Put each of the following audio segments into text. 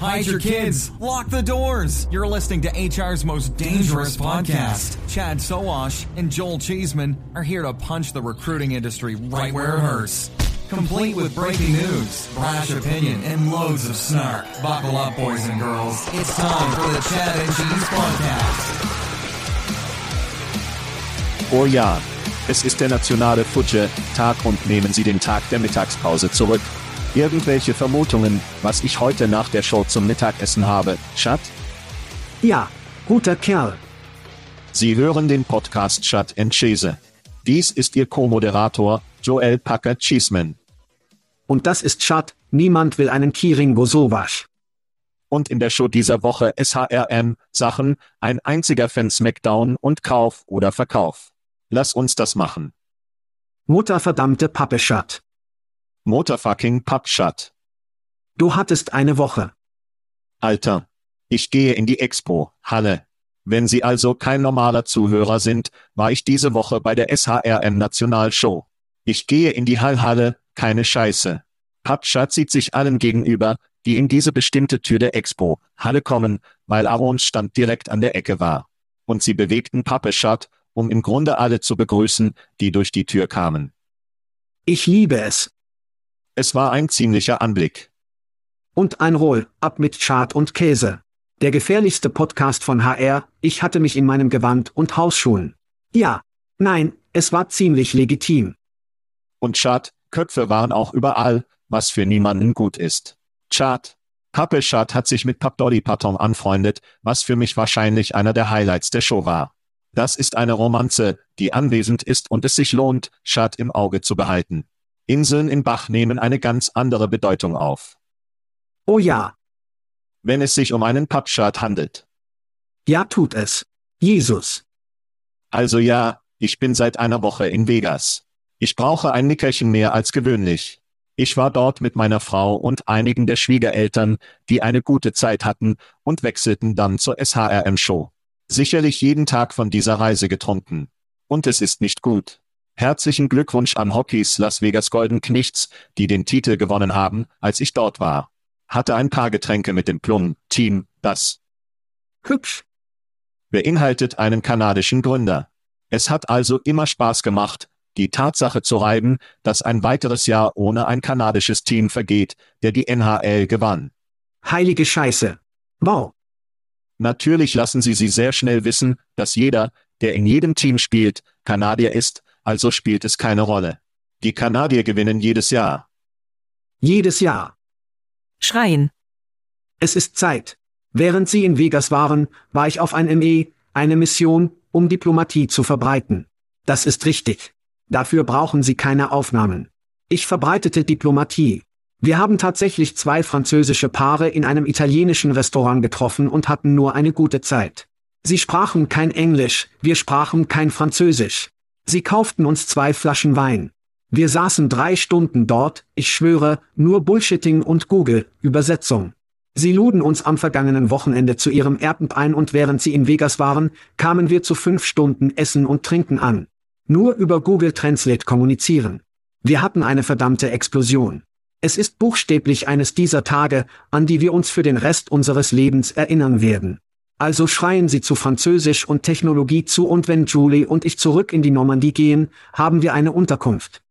Hide your kids. Lock the doors. You're listening to HR's most dangerous podcast. Chad Soash and Joel Cheeseman are here to punch the recruiting industry right where it hurts complete with breaking news, brash opinion, and loads of snark. Buckle up, boys and girls. It's time for the Chad and Cheese Podcast. Oh ja, es ist der nationale Futsche-Tag und nehmen Sie den Tag der Mittagspause zurück. Irgendwelche Vermutungen, was ich heute nach der Show zum Mittagessen habe, Chat? Ja, guter Kerl. Sie hören den Podcast Chat and Chese. Dies ist Ihr Co-Moderator, Joel Packer Cheeseman. Und das ist Schad, niemand will einen Kiringo Sowasch. Und in der Show dieser Woche SHRM, Sachen, ein einziger Fan Smackdown und Kauf oder Verkauf. Lass uns das machen. Mutterverdammte Pappe Schad. Mutterfucking Pappschat. Du hattest eine Woche. Alter. Ich gehe in die Expo, Halle. Wenn Sie also kein normaler Zuhörer sind, war ich diese Woche bei der SHRM Nationalshow. Ich gehe in die Hallhalle, keine Scheiße. Pappschat sieht sich allen gegenüber, die in diese bestimmte Tür der Expo, Halle kommen, weil Arons Stand direkt an der Ecke war. Und sie bewegten Pappeschat, um im Grunde alle zu begrüßen, die durch die Tür kamen. Ich liebe es. Es war ein ziemlicher Anblick. Und ein Roll, ab mit Chart und Käse. Der gefährlichste Podcast von HR, ich hatte mich in meinem Gewand und Hausschuhen. Ja. Nein, es war ziemlich legitim. Und Schad, Köpfe waren auch überall, was für niemanden gut ist. Chad. Pappe Chad hat sich mit Pap Dolly Patton anfreundet, was für mich wahrscheinlich einer der Highlights der Show war. Das ist eine Romanze, die anwesend ist und es sich lohnt, Chad im Auge zu behalten. Inseln im Bach nehmen eine ganz andere Bedeutung auf. Oh ja. Wenn es sich um einen Pappschat handelt. Ja, tut es. Jesus. Also ja, ich bin seit einer Woche in Vegas. Ich brauche ein Nickerchen mehr als gewöhnlich. Ich war dort mit meiner Frau und einigen der Schwiegereltern, die eine gute Zeit hatten, und wechselten dann zur SHRM-Show. Sicherlich jeden Tag von dieser Reise getrunken. Und es ist nicht gut. Herzlichen Glückwunsch an Hockeys Las Vegas Golden Knichts, die den Titel gewonnen haben, als ich dort war. Hatte ein paar Getränke mit dem Plum-Team, das hübsch beinhaltet einen kanadischen Gründer. Es hat also immer Spaß gemacht, die Tatsache zu reiben, dass ein weiteres Jahr ohne ein kanadisches Team vergeht, der die NHL gewann. Heilige Scheiße. Wow. Natürlich lassen sie sie sehr schnell wissen, dass jeder, der in jedem Team spielt, Kanadier ist, also spielt es keine Rolle. Die Kanadier gewinnen jedes Jahr. Jedes Jahr. Schreien. Es ist Zeit. Während sie in Vegas waren, war ich auf ein ME, eine Mission, um Diplomatie zu verbreiten. Das ist richtig. Dafür brauchen Sie keine Aufnahmen. Ich verbreitete Diplomatie. Wir haben tatsächlich zwei französische Paare in einem italienischen Restaurant getroffen und hatten nur eine gute Zeit. Sie sprachen kein Englisch, wir sprachen kein Französisch. Sie kauften uns zwei Flaschen Wein. Wir saßen drei Stunden dort, ich schwöre, nur Bullshitting und Google, Übersetzung. Sie luden uns am vergangenen Wochenende zu ihrem Erdend ein und während sie in Vegas waren, kamen wir zu fünf Stunden Essen und Trinken an. Nur über Google Translate kommunizieren. Wir hatten eine verdammte Explosion. Es ist buchstäblich eines dieser Tage, an die wir uns für den Rest unseres Lebens erinnern werden. Also schreien sie zu Französisch und Technologie zu und wenn Julie und ich zurück in die Normandie gehen, haben wir eine Unterkunft.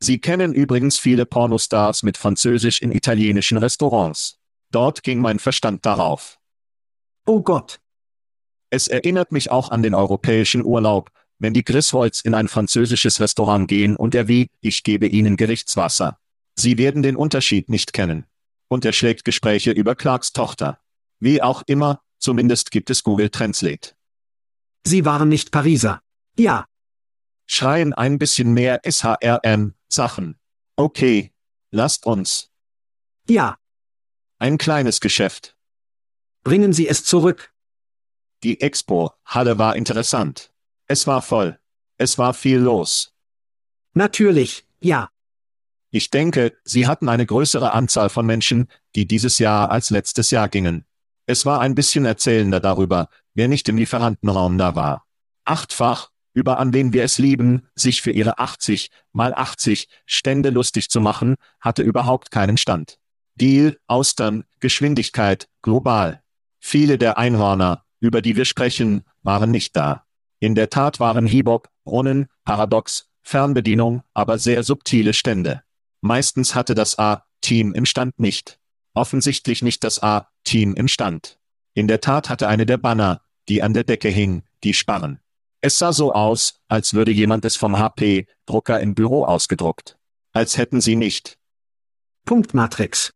Sie kennen übrigens viele Pornostars mit Französisch in italienischen Restaurants. Dort ging mein Verstand darauf. Oh Gott. Es erinnert mich auch an den europäischen Urlaub, wenn die Griswolds in ein französisches Restaurant gehen und er wie, ich gebe ihnen Gerichtswasser. Sie werden den Unterschied nicht kennen. Und er schlägt Gespräche über Clarks Tochter. Wie auch immer, zumindest gibt es Google Translate. Sie waren nicht Pariser. Ja. Schreien ein bisschen mehr SHRM, Sachen. Okay. Lasst uns. Ja. Ein kleines Geschäft. Bringen Sie es zurück. Die Expo-Halle war interessant. Es war voll. Es war viel los. Natürlich, ja. Ich denke, sie hatten eine größere Anzahl von Menschen, die dieses Jahr als letztes Jahr gingen. Es war ein bisschen erzählender darüber, wer nicht im Lieferantenraum da war. Achtfach, über an wen wir es lieben, sich für ihre 80 mal 80 Stände lustig zu machen, hatte überhaupt keinen Stand. Deal, Austern, Geschwindigkeit, global. Viele der Einhörner, über die wir sprechen, waren nicht da. In der Tat waren Hibop, Brunnen, Paradox, Fernbedienung, aber sehr subtile Stände. Meistens hatte das A-Team im Stand nicht. Offensichtlich nicht das A-Team im Stand. In der Tat hatte eine der Banner, die an der Decke hing, die Sparren. Es sah so aus, als würde jemand es vom HP-Drucker im Büro ausgedruckt. Als hätten sie nicht. Punktmatrix.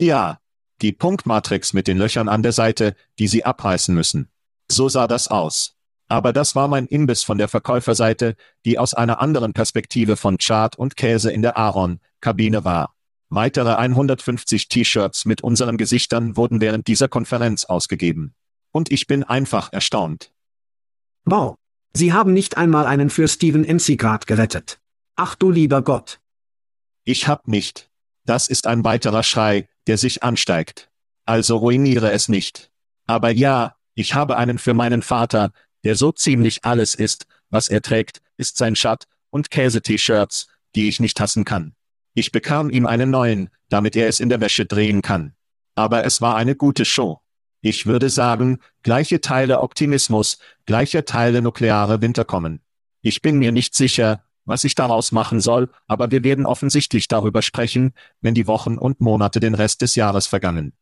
Ja, die Punktmatrix mit den Löchern an der Seite, die sie abreißen müssen. So sah das aus. Aber das war mein Imbiss von der Verkäuferseite, die aus einer anderen Perspektive von Chart und Käse in der Aaron-Kabine war. Weitere 150 T-Shirts mit unseren Gesichtern wurden während dieser Konferenz ausgegeben. Und ich bin einfach erstaunt. Wow. Sie haben nicht einmal einen für Steven. Seagrad gerettet. Ach du lieber Gott. Ich hab nicht. Das ist ein weiterer Schrei, der sich ansteigt. Also ruiniere es nicht. Aber ja, ich habe einen für meinen Vater, der so ziemlich alles ist, was er trägt, ist sein Schatt und Käse-T-Shirts, die ich nicht hassen kann. Ich bekam ihm einen neuen, damit er es in der Wäsche drehen kann. Aber es war eine gute Show. Ich würde sagen, gleiche Teile Optimismus, gleiche Teile nukleare Winter kommen. Ich bin mir nicht sicher, was ich daraus machen soll, aber wir werden offensichtlich darüber sprechen, wenn die Wochen und Monate den Rest des Jahres vergangen.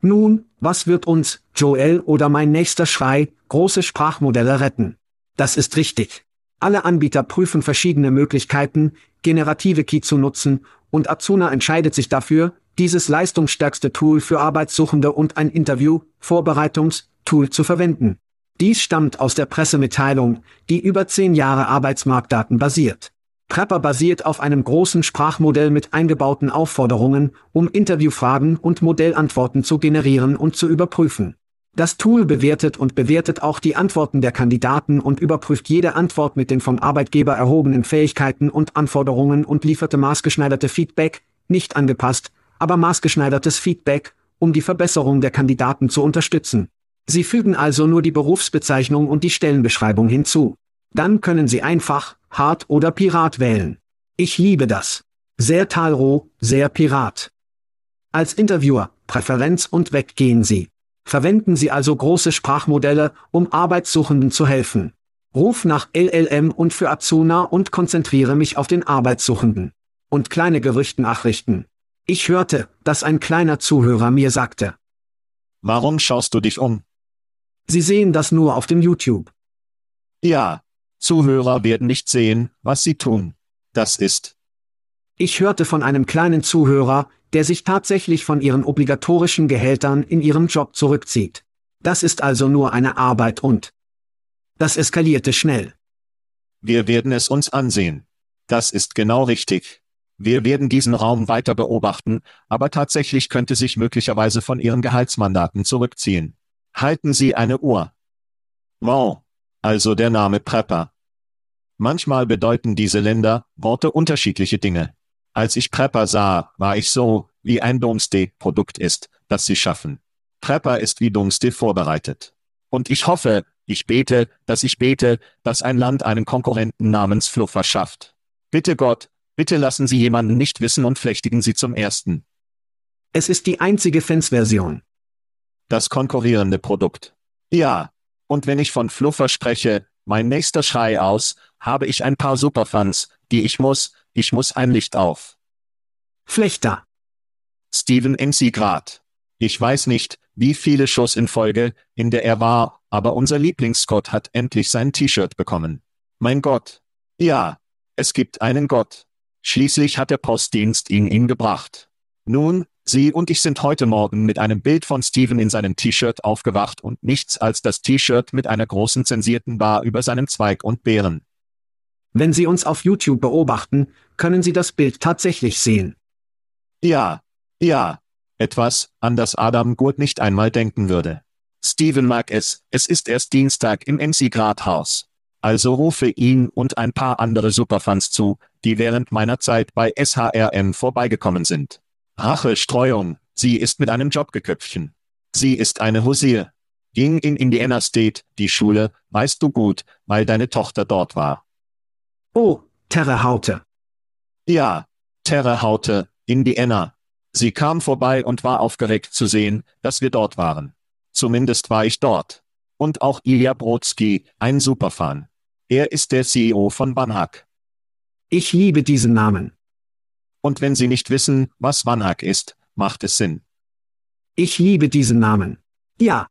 Nun, was wird uns, Joel oder mein nächster Schrei, große Sprachmodelle retten? Das ist richtig. Alle Anbieter prüfen verschiedene Möglichkeiten, generative Key zu nutzen, und Azuna entscheidet sich dafür, dieses leistungsstärkste Tool für Arbeitssuchende und ein Interview, Vorbereitungstool zu verwenden. Dies stammt aus der Pressemitteilung, die über zehn Jahre Arbeitsmarktdaten basiert. Prepper basiert auf einem großen Sprachmodell mit eingebauten Aufforderungen, um Interviewfragen und Modellantworten zu generieren und zu überprüfen. Das Tool bewertet und bewertet auch die Antworten der Kandidaten und überprüft jede Antwort mit den vom Arbeitgeber erhobenen Fähigkeiten und Anforderungen und lieferte maßgeschneiderte Feedback, nicht angepasst, aber maßgeschneidertes Feedback, um die Verbesserung der Kandidaten zu unterstützen. Sie fügen also nur die Berufsbezeichnung und die Stellenbeschreibung hinzu. Dann können Sie einfach Hard oder Pirat wählen. Ich liebe das. Sehr talroh, sehr Pirat. Als Interviewer, Präferenz und weg gehen Sie. Verwenden Sie also große Sprachmodelle, um Arbeitssuchenden zu helfen. Ruf nach LLM und für Azuna und konzentriere mich auf den Arbeitssuchenden. Und kleine Gerüchtennachrichten. Ich hörte, dass ein kleiner Zuhörer mir sagte. Warum schaust du dich um? Sie sehen das nur auf dem YouTube. Ja, Zuhörer werden nicht sehen, was sie tun. Das ist. Ich hörte von einem kleinen Zuhörer, der sich tatsächlich von ihren obligatorischen Gehältern in ihrem Job zurückzieht. Das ist also nur eine Arbeit und. Das eskalierte schnell. Wir werden es uns ansehen. Das ist genau richtig. Wir werden diesen Raum weiter beobachten, aber tatsächlich könnte sich möglicherweise von Ihren Gehaltsmandaten zurückziehen. Halten Sie eine Uhr. Wow. Also der Name Prepper. Manchmal bedeuten diese Länder, Worte unterschiedliche Dinge. Als ich Prepper sah, war ich so, wie ein Domesday-Produkt ist, das sie schaffen. Prepper ist wie Domesday vorbereitet. Und ich hoffe, ich bete, dass ich bete, dass ein Land einen Konkurrenten namens Fluffer schafft. Bitte Gott, bitte lassen Sie jemanden nicht wissen und flechtigen Sie zum ersten. Es ist die einzige Fans-Version. Das konkurrierende Produkt. Ja. Und wenn ich von Fluffer spreche, mein nächster Schrei aus, habe ich ein paar Superfans, die ich muss, ich muss ein Licht auf. Flechter. Steven Grad. Ich weiß nicht, wie viele Shows in Folge, in der er war, aber unser Lieblingsscott hat endlich sein T-Shirt bekommen. Mein Gott. Ja. Es gibt einen Gott. Schließlich hat der Postdienst ihn ihm gebracht. Nun, Sie und ich sind heute Morgen mit einem Bild von Steven in seinem T-Shirt aufgewacht und nichts als das T-Shirt mit einer großen zensierten Bar über seinem Zweig und Beeren. Wenn Sie uns auf YouTube beobachten, können Sie das Bild tatsächlich sehen. Ja, ja. Etwas, an das Adam Gurt nicht einmal denken würde. Steven mag es, es ist erst Dienstag im MC Grad Haus. Also rufe ihn und ein paar andere Superfans zu, die während meiner Zeit bei SHRM vorbeigekommen sind. Rachestreuung, sie ist mit einem Jobgeköpfchen. Sie ist eine Hosier. Ging in Indiana State, die Schule, weißt du gut, weil deine Tochter dort war. Oh, Terre Haute. Ja, Terre Haute, Indiana. Sie kam vorbei und war aufgeregt zu sehen, dass wir dort waren. Zumindest war ich dort. Und auch Ilya Brodsky, ein Superfan. Er ist der CEO von Banhag. Ich liebe diesen Namen. Und wenn Sie nicht wissen, was Banhag ist, macht es Sinn. Ich liebe diesen Namen. Ja.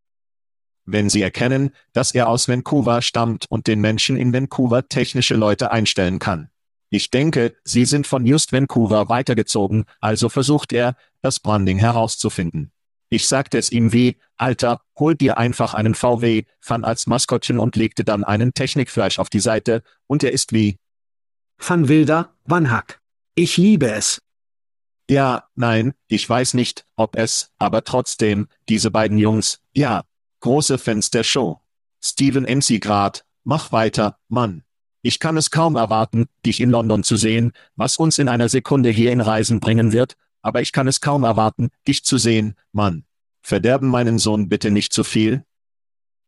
Wenn Sie erkennen, dass er aus Vancouver stammt und den Menschen in Vancouver technische Leute einstellen kann. Ich denke, Sie sind von Just Vancouver weitergezogen, also versucht er, das Branding herauszufinden. Ich sagte es ihm wie, Alter, hol dir einfach einen VW, Fan als Maskottchen und legte dann einen Technikflash auf die Seite, und er ist wie. Van Wilder, Van Hack. Ich liebe es. Ja, nein, ich weiß nicht, ob es, aber trotzdem, diese beiden Jungs, ja, große Fans der Show. Steven Grad, mach weiter, Mann. Ich kann es kaum erwarten, dich in London zu sehen, was uns in einer Sekunde hier in Reisen bringen wird, aber ich kann es kaum erwarten, dich zu sehen, Mann. Verderben meinen Sohn bitte nicht zu viel?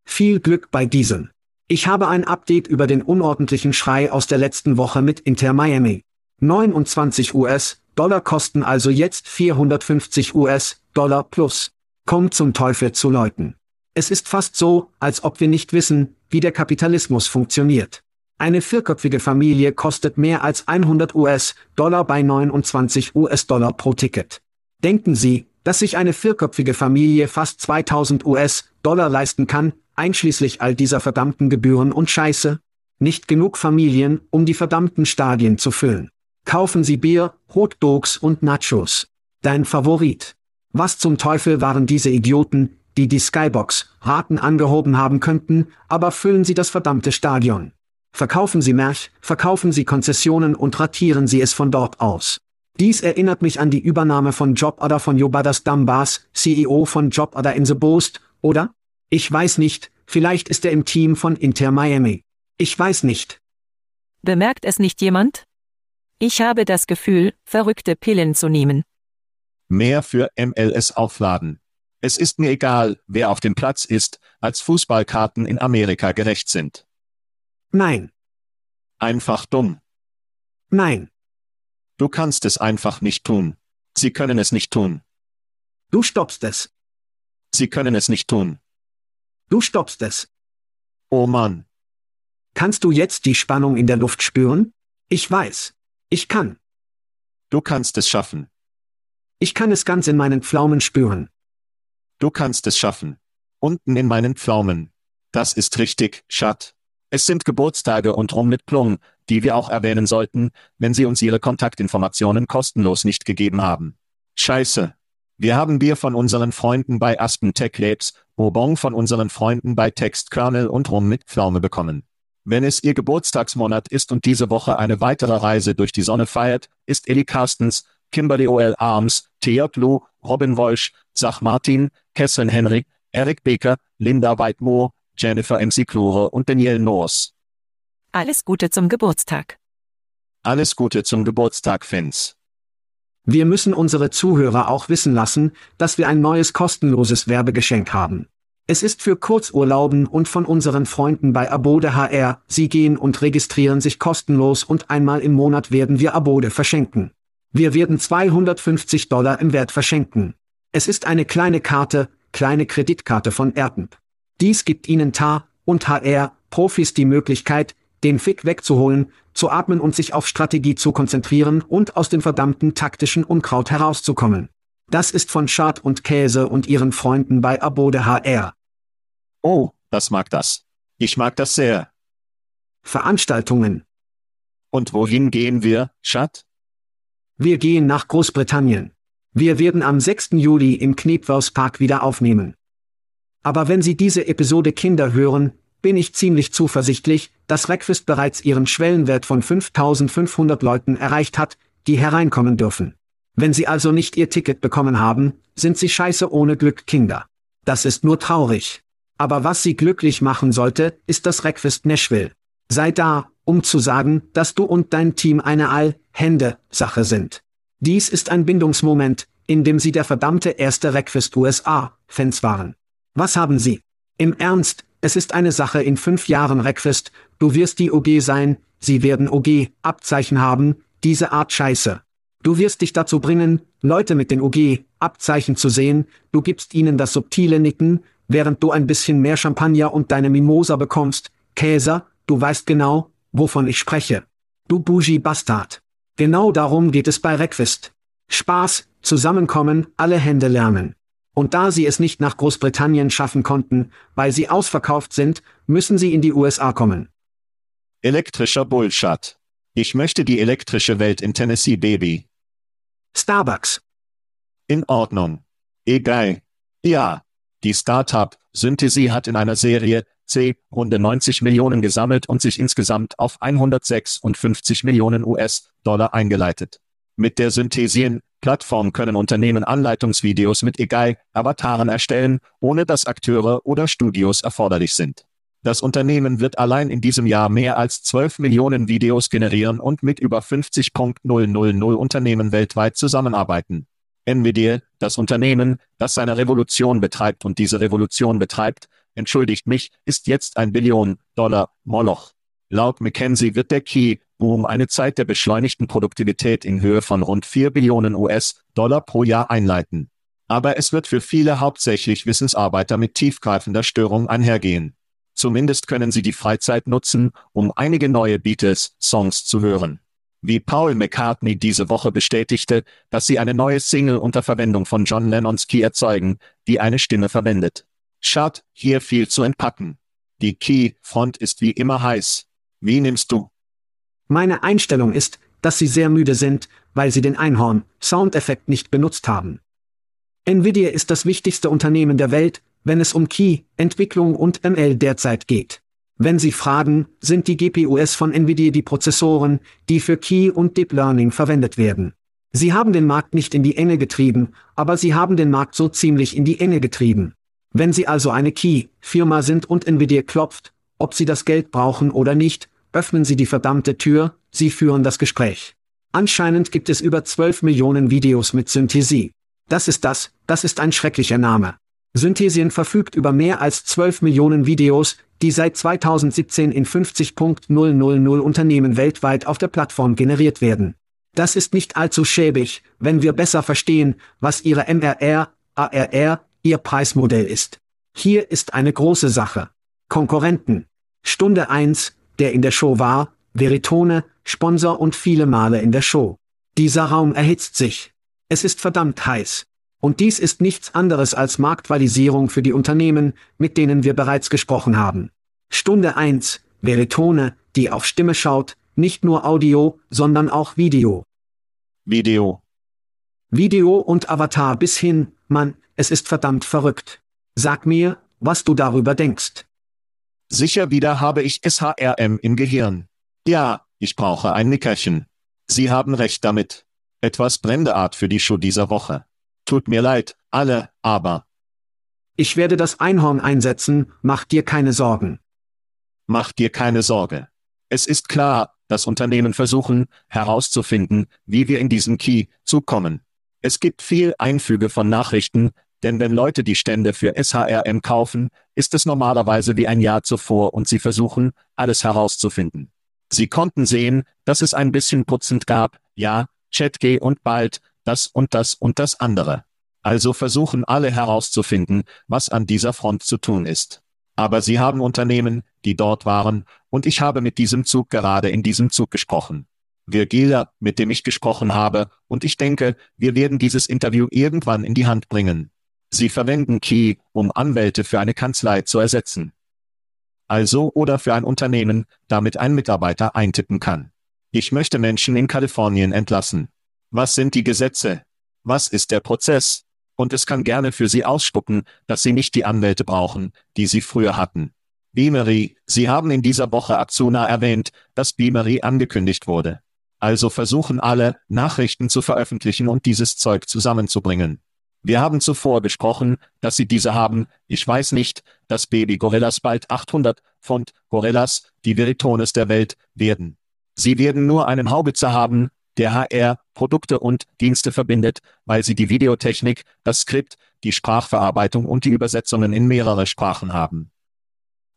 Viel Glück bei diesem. Ich habe ein Update über den unordentlichen Schrei aus der letzten Woche mit Inter Miami. 29 US-Dollar kosten also jetzt 450 US-Dollar plus. Kommt zum Teufel zu Leuten. Es ist fast so, als ob wir nicht wissen, wie der Kapitalismus funktioniert. Eine vierköpfige Familie kostet mehr als 100 US-Dollar bei 29 US-Dollar pro Ticket. Denken Sie, dass sich eine vierköpfige Familie fast 2000 US-Dollar leisten kann, einschließlich all dieser verdammten Gebühren und Scheiße? Nicht genug Familien, um die verdammten Stadien zu füllen. Kaufen Sie Bier, Hot Dogs und Nachos. Dein Favorit. Was zum Teufel waren diese Idioten, die die Skybox Raten angehoben haben könnten, aber füllen Sie das verdammte Stadion. Verkaufen Sie Märch, verkaufen Sie Konzessionen und ratieren Sie es von dort aus. Dies erinnert mich an die Übernahme von Jobadder von Jobadas Dambas, CEO von Jobadder in The Boost, oder? Ich weiß nicht, vielleicht ist er im Team von Inter Miami. Ich weiß nicht. Bemerkt es nicht jemand? Ich habe das Gefühl, verrückte Pillen zu nehmen. Mehr für MLS aufladen. Es ist mir egal, wer auf dem Platz ist, als Fußballkarten in Amerika gerecht sind. Nein. Einfach dumm. Nein. Du kannst es einfach nicht tun. Sie können es nicht tun. Du stoppst es. Sie können es nicht tun. Du stoppst es. Oh Mann. Kannst du jetzt die Spannung in der Luft spüren? Ich weiß. Ich kann. Du kannst es schaffen. Ich kann es ganz in meinen Pflaumen spüren. Du kannst es schaffen. Unten in meinen Pflaumen. Das ist richtig, Schat. Es sind Geburtstage und Rum mit Plung, die wir auch erwähnen sollten, wenn Sie uns Ihre Kontaktinformationen kostenlos nicht gegeben haben. Scheiße. Wir haben Bier von unseren Freunden bei Aspen Tech Labs, Bourbon von unseren Freunden bei Text Kernel und Rum mit Pflaume bekommen. Wenn es Ihr Geburtstagsmonat ist und diese Woche eine weitere Reise durch die Sonne feiert, ist Ellie Carstens, Kimberly O.L. Arms, Thea Blue, Robin Walsh, Zach Martin, Kesselin Henry, Eric Baker, Linda Whitemore, Jennifer MC Klure und Danielle Norse. Alles Gute zum Geburtstag. Alles Gute zum Geburtstag, Fins. Wir müssen unsere Zuhörer auch wissen lassen, dass wir ein neues kostenloses Werbegeschenk haben. Es ist für Kurzurlauben und von unseren Freunden bei Abode HR. Sie gehen und registrieren sich kostenlos und einmal im Monat werden wir Abode verschenken. Wir werden 250 Dollar im Wert verschenken. Es ist eine kleine Karte, kleine Kreditkarte von Erdenb. Dies gibt Ihnen TAR und HR Profis die Möglichkeit, den Fick wegzuholen, zu atmen und sich auf Strategie zu konzentrieren und aus dem verdammten taktischen Unkraut herauszukommen. Das ist von Schad und Käse und ihren Freunden bei Abode HR. Oh, das mag das. Ich mag das sehr. Veranstaltungen. Und wohin gehen wir, Schad? Wir gehen nach Großbritannien. Wir werden am 6. Juli im Knepworth Park wieder aufnehmen. Aber wenn Sie diese Episode Kinder hören, bin ich ziemlich zuversichtlich, dass Request bereits ihren Schwellenwert von 5500 Leuten erreicht hat, die hereinkommen dürfen. Wenn Sie also nicht Ihr Ticket bekommen haben, sind Sie scheiße ohne Glück Kinder. Das ist nur traurig. Aber was Sie glücklich machen sollte, ist das Request Nashville. Sei da, um zu sagen, dass du und dein Team eine All-Hände-Sache sind. Dies ist ein Bindungsmoment, in dem Sie der verdammte erste Request USA-Fans waren. Was haben Sie? Im Ernst, es ist eine Sache in fünf Jahren Request, du wirst die OG sein, sie werden OG-Abzeichen haben, diese Art Scheiße. Du wirst dich dazu bringen, Leute mit den OG-Abzeichen zu sehen, du gibst ihnen das subtile Nicken, während du ein bisschen mehr Champagner und deine Mimosa bekommst, Käser, du weißt genau, wovon ich spreche. Du Bougie Bastard. Genau darum geht es bei Request. Spaß, zusammenkommen, alle Hände lernen. Und da sie es nicht nach Großbritannien schaffen konnten, weil sie ausverkauft sind, müssen sie in die USA kommen. Elektrischer Bullshit. Ich möchte die elektrische Welt in Tennessee, Baby. Starbucks. In Ordnung. Egal. Ja. Die Startup Synthesy hat in einer Serie C runde 90 Millionen gesammelt und sich insgesamt auf 156 Millionen US-Dollar eingeleitet. Mit der Synthesien Plattform können Unternehmen Anleitungsvideos mit EGAI-Avataren erstellen, ohne dass Akteure oder Studios erforderlich sind. Das Unternehmen wird allein in diesem Jahr mehr als 12 Millionen Videos generieren und mit über 50.000 Unternehmen weltweit zusammenarbeiten. Nvidia, das Unternehmen, das seine Revolution betreibt und diese Revolution betreibt, entschuldigt mich, ist jetzt ein Billion Dollar Moloch. Laut McKenzie wird der Key Boom eine Zeit der beschleunigten Produktivität in Höhe von rund 4 Billionen US-Dollar pro Jahr einleiten. Aber es wird für viele hauptsächlich Wissensarbeiter mit tiefgreifender Störung einhergehen. Zumindest können sie die Freizeit nutzen, um einige neue Beatles-Songs zu hören. Wie Paul McCartney diese Woche bestätigte, dass sie eine neue Single unter Verwendung von John Lennons Key erzeugen, die eine Stimme verwendet. Schad, hier viel zu entpacken. Die Key-Front ist wie immer heiß. Wie nimmst du? Meine Einstellung ist, dass sie sehr müde sind, weil sie den Einhorn-Soundeffekt nicht benutzt haben. Nvidia ist das wichtigste Unternehmen der Welt, wenn es um Key, Entwicklung und ML derzeit geht. Wenn Sie fragen, sind die GPUs von Nvidia die Prozessoren, die für Key und Deep Learning verwendet werden. Sie haben den Markt nicht in die Enge getrieben, aber sie haben den Markt so ziemlich in die Enge getrieben. Wenn Sie also eine Key-Firma sind und Nvidia klopft, ob Sie das Geld brauchen oder nicht, öffnen Sie die verdammte Tür, Sie führen das Gespräch. Anscheinend gibt es über 12 Millionen Videos mit Synthesie. Das ist das, das ist ein schrecklicher Name. Synthesien verfügt über mehr als 12 Millionen Videos, die seit 2017 in 50.000 Unternehmen weltweit auf der Plattform generiert werden. Das ist nicht allzu schäbig, wenn wir besser verstehen, was Ihre MRR, ARR, Ihr Preismodell ist. Hier ist eine große Sache. Konkurrenten. Stunde 1, der in der Show war, Veritone, Sponsor und viele Male in der Show. Dieser Raum erhitzt sich. Es ist verdammt heiß. Und dies ist nichts anderes als Marktvalisierung für die Unternehmen, mit denen wir bereits gesprochen haben. Stunde 1, Veritone, die auf Stimme schaut, nicht nur Audio, sondern auch Video. Video. Video und Avatar bis hin, Mann, es ist verdammt verrückt. Sag mir, was du darüber denkst. Sicher wieder habe ich SHRM im Gehirn. Ja, ich brauche ein Nickerchen. Sie haben recht damit. Etwas Brendeart für die Show dieser Woche. Tut mir leid, alle, aber. Ich werde das Einhorn einsetzen, mach dir keine Sorgen. Mach dir keine Sorge. Es ist klar, dass Unternehmen versuchen, herauszufinden, wie wir in diesen Key zukommen. Es gibt viel Einfüge von Nachrichten, denn wenn Leute die Stände für SHRM kaufen, ist es normalerweise wie ein Jahr zuvor und sie versuchen, alles herauszufinden. Sie konnten sehen, dass es ein bisschen putzend gab, ja, ChatG und bald, das und das und das andere. Also versuchen alle herauszufinden, was an dieser Front zu tun ist. Aber sie haben Unternehmen, die dort waren, und ich habe mit diesem Zug gerade in diesem Zug gesprochen. Virgila, mit dem ich gesprochen habe, und ich denke, wir werden dieses Interview irgendwann in die Hand bringen. Sie verwenden Key, um Anwälte für eine Kanzlei zu ersetzen. Also oder für ein Unternehmen, damit ein Mitarbeiter eintippen kann. Ich möchte Menschen in Kalifornien entlassen. Was sind die Gesetze? Was ist der Prozess? Und es kann gerne für Sie ausspucken, dass Sie nicht die Anwälte brauchen, die Sie früher hatten. Beamery, Sie haben in dieser Woche Azuna erwähnt, dass Beamery angekündigt wurde. Also versuchen alle, Nachrichten zu veröffentlichen und dieses Zeug zusammenzubringen. Wir haben zuvor besprochen, dass sie diese haben. Ich weiß nicht, dass Baby Gorillas bald 800 Pfund Gorillas, die Veritones der Welt, werden. Sie werden nur einen Haubitzer haben, der HR, Produkte und Dienste verbindet, weil sie die Videotechnik, das Skript, die Sprachverarbeitung und die Übersetzungen in mehrere Sprachen haben.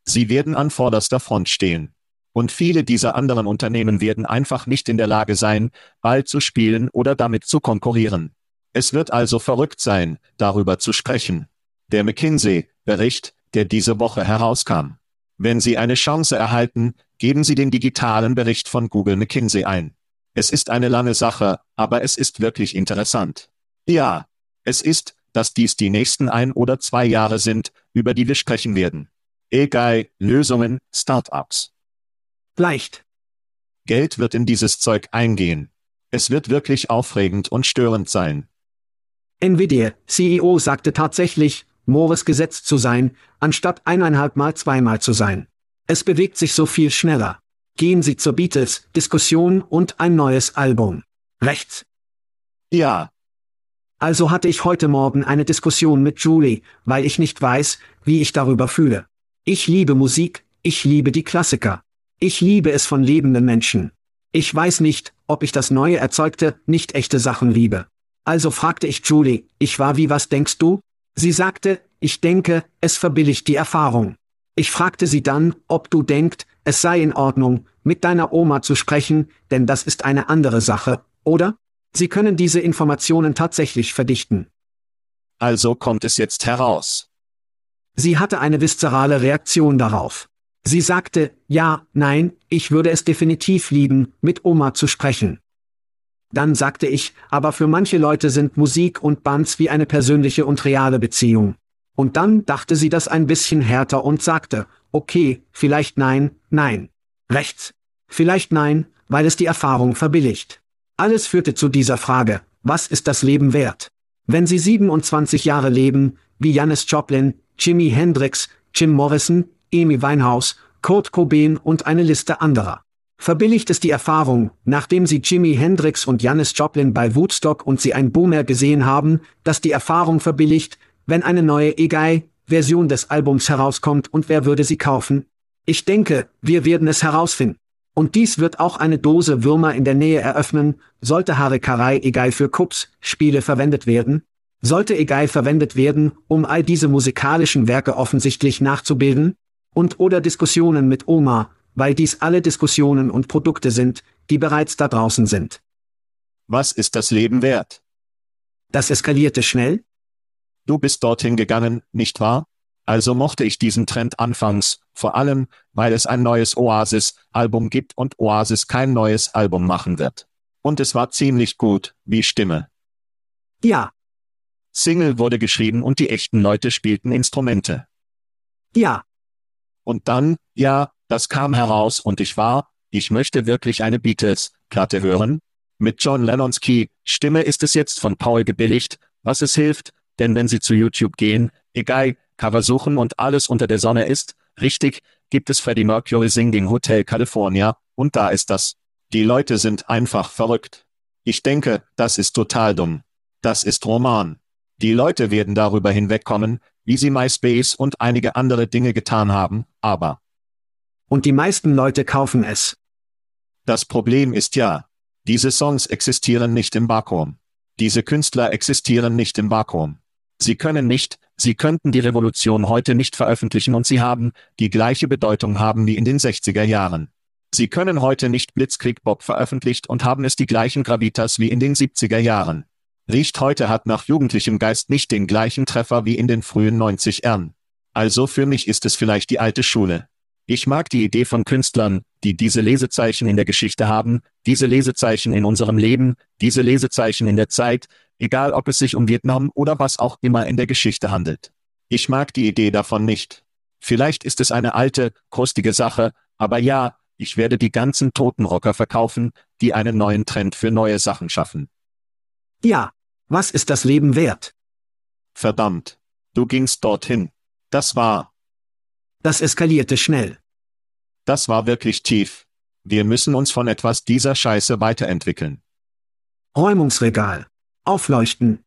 Sie werden an vorderster Front stehen. Und viele dieser anderen Unternehmen werden einfach nicht in der Lage sein, bald zu spielen oder damit zu konkurrieren. Es wird also verrückt sein, darüber zu sprechen. Der McKinsey-Bericht, der diese Woche herauskam. Wenn Sie eine Chance erhalten, geben Sie den digitalen Bericht von Google McKinsey ein. Es ist eine lange Sache, aber es ist wirklich interessant. Ja, es ist, dass dies die nächsten ein oder zwei Jahre sind, über die wir sprechen werden. Egal, Lösungen, Startups. Leicht. Geld wird in dieses Zeug eingehen. Es wird wirklich aufregend und störend sein. Nvidia, CEO sagte tatsächlich, Moores Gesetz zu sein, anstatt eineinhalb mal zweimal zu sein. Es bewegt sich so viel schneller. Gehen Sie zur Beatles, Diskussion und ein neues Album. Rechts. Ja. Also hatte ich heute Morgen eine Diskussion mit Julie, weil ich nicht weiß, wie ich darüber fühle. Ich liebe Musik, ich liebe die Klassiker. Ich liebe es von lebenden Menschen. Ich weiß nicht, ob ich das neue erzeugte, nicht echte Sachen liebe. Also fragte ich Julie, ich war wie was denkst du? Sie sagte, ich denke, es verbilligt die Erfahrung. Ich fragte sie dann, ob du denkst, es sei in Ordnung, mit deiner Oma zu sprechen, denn das ist eine andere Sache, oder? Sie können diese Informationen tatsächlich verdichten. Also kommt es jetzt heraus. Sie hatte eine viszerale Reaktion darauf. Sie sagte, ja, nein, ich würde es definitiv lieben, mit Oma zu sprechen. Dann sagte ich, aber für manche Leute sind Musik und Bands wie eine persönliche und reale Beziehung. Und dann dachte sie das ein bisschen härter und sagte, okay, vielleicht nein, nein. Rechts. Vielleicht nein, weil es die Erfahrung verbilligt. Alles führte zu dieser Frage, was ist das Leben wert? Wenn Sie 27 Jahre leben, wie Janis Joplin, Jimi Hendrix, Jim Morrison, Amy Winehouse, Kurt Cobain und eine Liste anderer. Verbilligt es die Erfahrung, nachdem sie Jimi Hendrix und Janis Joplin bei Woodstock und sie ein Boomer gesehen haben, dass die Erfahrung verbilligt, wenn eine neue EGI-Version des Albums herauskommt und wer würde sie kaufen? Ich denke, wir werden es herausfinden. Und dies wird auch eine Dose Würmer in der Nähe eröffnen, sollte Harikarai EGI für Cups, Spiele verwendet werden? Sollte EGI verwendet werden, um all diese musikalischen Werke offensichtlich nachzubilden? Und oder Diskussionen mit Oma, weil dies alle Diskussionen und Produkte sind, die bereits da draußen sind. Was ist das Leben wert? Das eskalierte schnell? Du bist dorthin gegangen, nicht wahr? Also mochte ich diesen Trend anfangs, vor allem, weil es ein neues Oasis-Album gibt und Oasis kein neues Album machen wird. Und es war ziemlich gut, wie Stimme. Ja. Single wurde geschrieben und die echten Leute spielten Instrumente. Ja. Und dann, ja, das kam heraus und ich war, ich möchte wirklich eine Beatles-Platte hören. Mit John Lennons Key, Stimme ist es jetzt von Paul gebilligt, was es hilft, denn wenn Sie zu YouTube gehen, egal, Cover suchen und alles unter der Sonne ist, richtig, gibt es Freddie Mercury Singing Hotel California, und da ist das. Die Leute sind einfach verrückt. Ich denke, das ist total dumm. Das ist Roman. Die Leute werden darüber hinwegkommen, wie sie MySpace und einige andere Dinge getan haben, aber. Und die meisten Leute kaufen es. Das Problem ist ja, diese Songs existieren nicht im Vakuum. Diese Künstler existieren nicht im Vakuum. Sie können nicht, sie könnten die Revolution heute nicht veröffentlichen und sie haben, die gleiche Bedeutung haben wie in den 60er Jahren. Sie können heute nicht Blitzkrieg Bob veröffentlicht und haben es die gleichen Gravitas wie in den 70er Jahren. Riecht heute hat nach jugendlichem Geist nicht den gleichen Treffer wie in den frühen 90 ern. Also für mich ist es vielleicht die alte Schule. Ich mag die Idee von Künstlern, die diese Lesezeichen in der Geschichte haben, diese Lesezeichen in unserem Leben, diese Lesezeichen in der Zeit, egal ob es sich um Vietnam oder was auch immer in der Geschichte handelt. Ich mag die Idee davon nicht. Vielleicht ist es eine alte, krustige Sache, aber ja, ich werde die ganzen toten Rocker verkaufen, die einen neuen Trend für neue Sachen schaffen. Ja, was ist das Leben wert? Verdammt. Du gingst dorthin. Das war. Das eskalierte schnell. Das war wirklich tief. Wir müssen uns von etwas dieser Scheiße weiterentwickeln. Räumungsregal. Aufleuchten.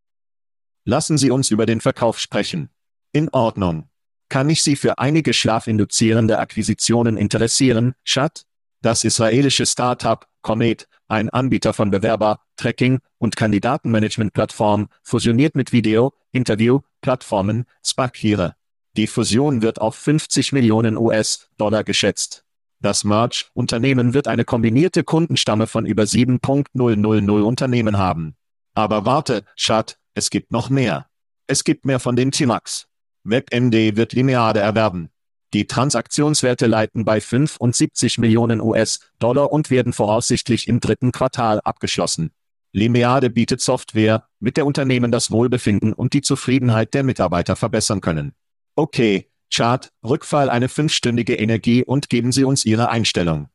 Lassen Sie uns über den Verkauf sprechen. In Ordnung. Kann ich Sie für einige schlafinduzierende Akquisitionen interessieren, Schat? Das israelische Startup, Comet, ein Anbieter von Bewerber, Tracking und Kandidatenmanagement-Plattform, fusioniert mit Video, Interview, Plattformen, Spakire. Die Fusion wird auf 50 Millionen US-Dollar geschätzt. Das Merge-Unternehmen wird eine kombinierte Kundenstamme von über 7.000 Unternehmen haben. Aber warte, Schat, es gibt noch mehr. Es gibt mehr von den Timax. WebMD wird Lineade erwerben. Die Transaktionswerte leiten bei 75 Millionen US-Dollar und werden voraussichtlich im dritten Quartal abgeschlossen. Limeade bietet Software, mit der Unternehmen das Wohlbefinden und die Zufriedenheit der Mitarbeiter verbessern können. Okay, Chart, Rückfall eine fünfstündige Energie und geben Sie uns Ihre Einstellung.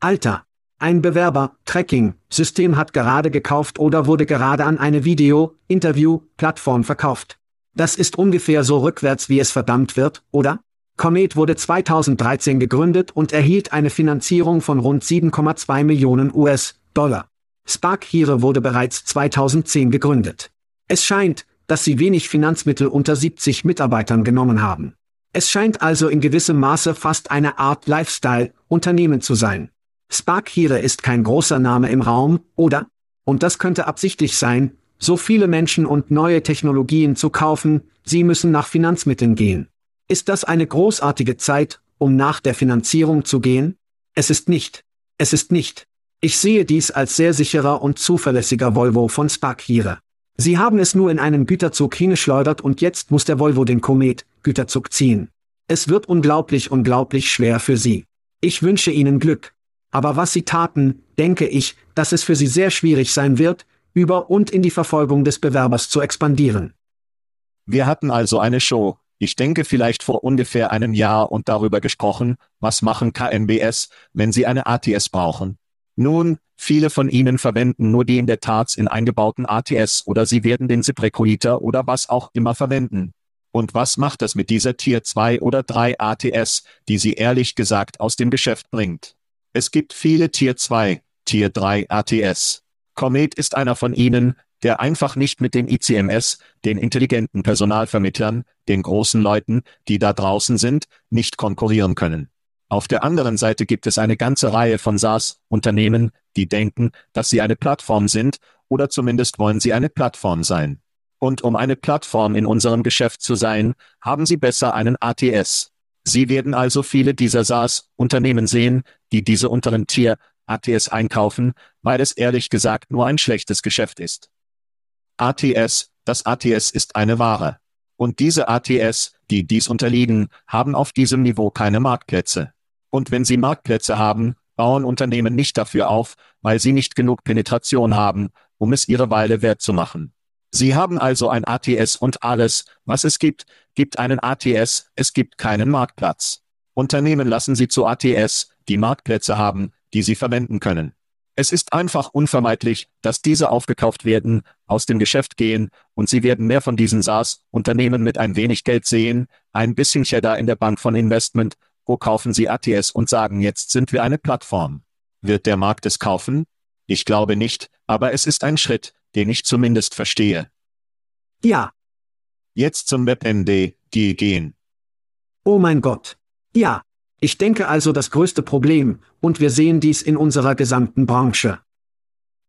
Alter, ein Bewerber, Tracking, System hat gerade gekauft oder wurde gerade an eine Video, Interview, Plattform verkauft. Das ist ungefähr so rückwärts wie es verdammt wird, oder? Comet wurde 2013 gegründet und erhielt eine Finanzierung von rund 7,2 Millionen US-Dollar. Spark Hire wurde bereits 2010 gegründet. Es scheint, dass sie wenig Finanzmittel unter 70 Mitarbeitern genommen haben. Es scheint also in gewissem Maße fast eine Art Lifestyle-Unternehmen zu sein. Spark Hire ist kein großer Name im Raum, oder? Und das könnte absichtlich sein, so viele Menschen und neue Technologien zu kaufen, sie müssen nach Finanzmitteln gehen. Ist das eine großartige Zeit, um nach der Finanzierung zu gehen? Es ist nicht. Es ist nicht. Ich sehe dies als sehr sicherer und zuverlässiger Volvo von Spark hier. Sie haben es nur in einen Güterzug hingeschleudert und jetzt muss der Volvo den Komet Güterzug ziehen. Es wird unglaublich unglaublich schwer für Sie. Ich wünsche Ihnen Glück. Aber was Sie taten, denke ich, dass es für Sie sehr schwierig sein wird, über und in die Verfolgung des Bewerbers zu expandieren. Wir hatten also eine Show, ich denke vielleicht vor ungefähr einem Jahr und darüber gesprochen, was machen KMBS, wenn sie eine ATS brauchen. Nun, viele von ihnen verwenden nur die in der Tat in eingebauten ATS oder sie werden den ZipRecruiter oder was auch immer verwenden. Und was macht das mit dieser Tier 2 oder 3 ATS, die sie ehrlich gesagt aus dem Geschäft bringt? Es gibt viele Tier 2, Tier 3 ATS. Comet ist einer von ihnen, der einfach nicht mit den ICMS, den intelligenten Personalvermittlern, den großen Leuten, die da draußen sind, nicht konkurrieren können. Auf der anderen Seite gibt es eine ganze Reihe von SaaS-Unternehmen, die denken, dass sie eine Plattform sind, oder zumindest wollen sie eine Plattform sein. Und um eine Plattform in unserem Geschäft zu sein, haben sie besser einen ATS. Sie werden also viele dieser SaaS-Unternehmen sehen, die diese unteren Tier ATS einkaufen, weil es ehrlich gesagt nur ein schlechtes Geschäft ist. ATS, das ATS ist eine Ware. Und diese ATS, die dies unterliegen, haben auf diesem Niveau keine Marktplätze. Und wenn sie Marktplätze haben, bauen Unternehmen nicht dafür auf, weil sie nicht genug Penetration haben, um es ihre Weile wert zu machen. Sie haben also ein ATS und alles, was es gibt, gibt einen ATS, es gibt keinen Marktplatz. Unternehmen lassen sie zu ATS, die Marktplätze haben, die sie verwenden können. Es ist einfach unvermeidlich, dass diese aufgekauft werden, aus dem Geschäft gehen, und sie werden mehr von diesen SaaS-Unternehmen mit ein wenig Geld sehen, ein bisschen Cheddar in der Bank von Investment, wo kaufen Sie ATS und sagen jetzt sind wir eine Plattform. Wird der Markt es kaufen? Ich glaube nicht, aber es ist ein Schritt, den ich zumindest verstehe. Ja. Jetzt zum WebMD, die gehen. Oh mein Gott. Ja. Ich denke also das größte Problem, und wir sehen dies in unserer gesamten Branche.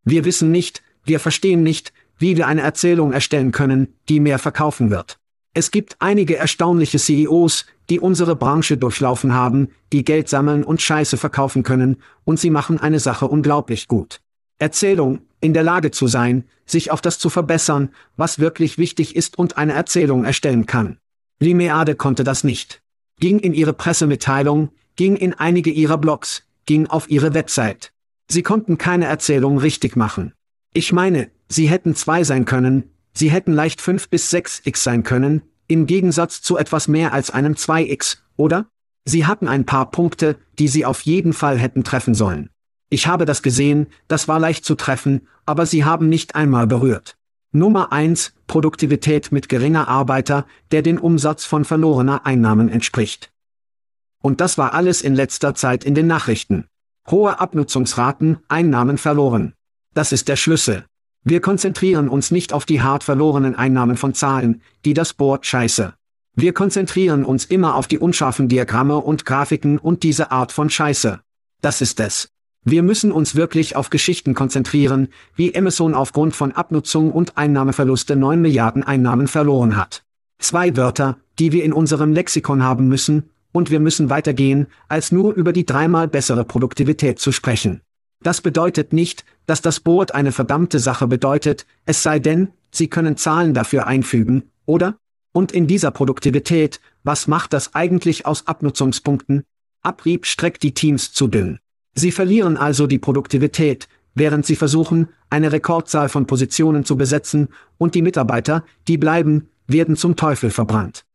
Wir wissen nicht, wir verstehen nicht, wie wir eine Erzählung erstellen können, die mehr verkaufen wird. Es gibt einige erstaunliche CEOs, die unsere Branche durchlaufen haben, die Geld sammeln und Scheiße verkaufen können, und sie machen eine Sache unglaublich gut. Erzählung, in der Lage zu sein, sich auf das zu verbessern, was wirklich wichtig ist und eine Erzählung erstellen kann. Limeade konnte das nicht. Ging in ihre Pressemitteilung, ging in einige ihrer Blogs, ging auf ihre Website. Sie konnten keine Erzählung richtig machen. Ich meine, sie hätten zwei sein können, sie hätten leicht 5 bis 6x sein können, im Gegensatz zu etwas mehr als einem 2x, oder? Sie hatten ein paar Punkte, die sie auf jeden Fall hätten treffen sollen. Ich habe das gesehen, das war leicht zu treffen, aber sie haben nicht einmal berührt. Nummer 1, Produktivität mit geringer Arbeiter, der den Umsatz von verlorener Einnahmen entspricht. Und das war alles in letzter Zeit in den Nachrichten. Hohe Abnutzungsraten, Einnahmen verloren. Das ist der Schlüssel. Wir konzentrieren uns nicht auf die hart verlorenen Einnahmen von Zahlen, die das Board scheiße. Wir konzentrieren uns immer auf die unscharfen Diagramme und Grafiken und diese Art von Scheiße. Das ist es. Wir müssen uns wirklich auf Geschichten konzentrieren, wie Amazon aufgrund von Abnutzung und Einnahmeverluste 9 Milliarden Einnahmen verloren hat. Zwei Wörter, die wir in unserem Lexikon haben müssen, und wir müssen weitergehen, als nur über die dreimal bessere Produktivität zu sprechen. Das bedeutet nicht, dass das Board eine verdammte Sache bedeutet, es sei denn, Sie können Zahlen dafür einfügen, oder? Und in dieser Produktivität, was macht das eigentlich aus Abnutzungspunkten? Abrieb streckt die Teams zu dünn. Sie verlieren also die Produktivität, während sie versuchen, eine Rekordzahl von Positionen zu besetzen, und die Mitarbeiter, die bleiben, werden zum Teufel verbrannt.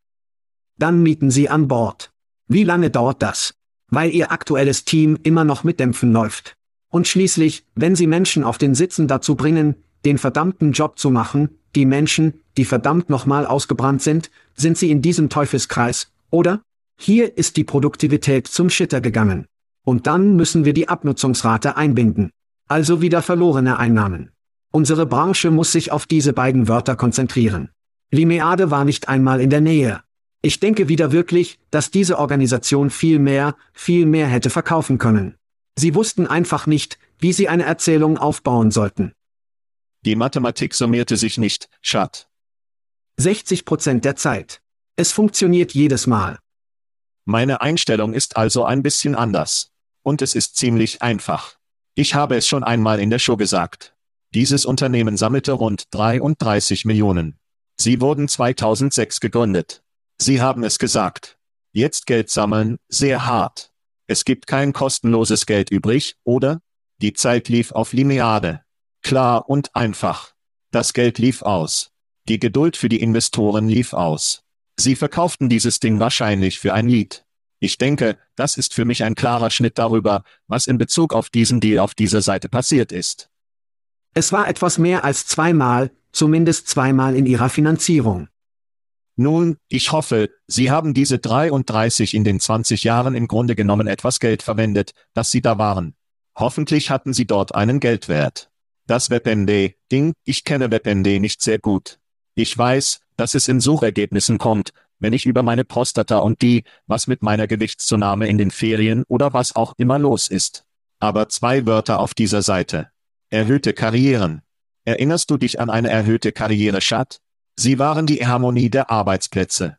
Dann mieten sie an Bord. Wie lange dauert das? Weil ihr aktuelles Team immer noch mit Dämpfen läuft. Und schließlich, wenn Sie Menschen auf den Sitzen dazu bringen, den verdammten Job zu machen, die Menschen, die verdammt nochmal ausgebrannt sind, sind sie in diesem Teufelskreis, oder? Hier ist die Produktivität zum Schitter gegangen. Und dann müssen wir die Abnutzungsrate einbinden. Also wieder verlorene Einnahmen. Unsere Branche muss sich auf diese beiden Wörter konzentrieren. Limeade war nicht einmal in der Nähe. Ich denke wieder wirklich, dass diese Organisation viel mehr, viel mehr hätte verkaufen können. Sie wussten einfach nicht, wie sie eine Erzählung aufbauen sollten. Die Mathematik summierte sich nicht, Schat. 60 Prozent der Zeit. Es funktioniert jedes Mal. Meine Einstellung ist also ein bisschen anders. Und es ist ziemlich einfach. Ich habe es schon einmal in der Show gesagt. Dieses Unternehmen sammelte rund 33 Millionen. Sie wurden 2006 gegründet. Sie haben es gesagt. Jetzt Geld sammeln, sehr hart. Es gibt kein kostenloses Geld übrig, oder? Die Zeit lief auf Lineade. Klar und einfach. Das Geld lief aus. Die Geduld für die Investoren lief aus. Sie verkauften dieses Ding wahrscheinlich für ein Lied. Ich denke, das ist für mich ein klarer Schnitt darüber, was in Bezug auf diesen Deal auf dieser Seite passiert ist. Es war etwas mehr als zweimal, zumindest zweimal in ihrer Finanzierung. Nun, ich hoffe, Sie haben diese 33 in den 20 Jahren im Grunde genommen etwas Geld verwendet, dass Sie da waren. Hoffentlich hatten Sie dort einen Geldwert. Das WebMD-Ding, ich kenne WebMD nicht sehr gut. Ich weiß, dass es in Suchergebnissen kommt, wenn ich über meine Prostata und die, was mit meiner Gewichtszunahme in den Ferien oder was auch immer los ist. Aber zwei Wörter auf dieser Seite. Erhöhte Karrieren. Erinnerst du dich an eine erhöhte Karriere, Schat? Sie waren die Harmonie der Arbeitsplätze.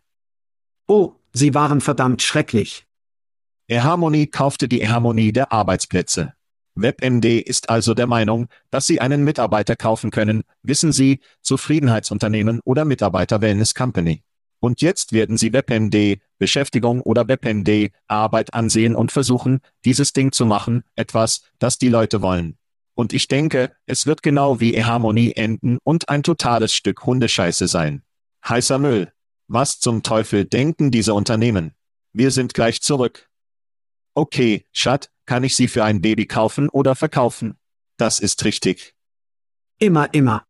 Oh, sie waren verdammt schrecklich. Harmonie kaufte die Harmonie der Arbeitsplätze. WebMD ist also der Meinung, dass Sie einen Mitarbeiter kaufen können, wissen Sie, Zufriedenheitsunternehmen oder Mitarbeiter Wellness Company. Und jetzt werden Sie WebMD, Beschäftigung oder WebMD, Arbeit ansehen und versuchen, dieses Ding zu machen, etwas, das die Leute wollen. Und ich denke, es wird genau wie E-Harmonie enden und ein totales Stück Hundescheiße sein. Heißer Müll. Was zum Teufel denken diese Unternehmen? Wir sind gleich zurück. Okay, Schat, kann ich sie für ein Baby kaufen oder verkaufen? Das ist richtig. Immer, immer.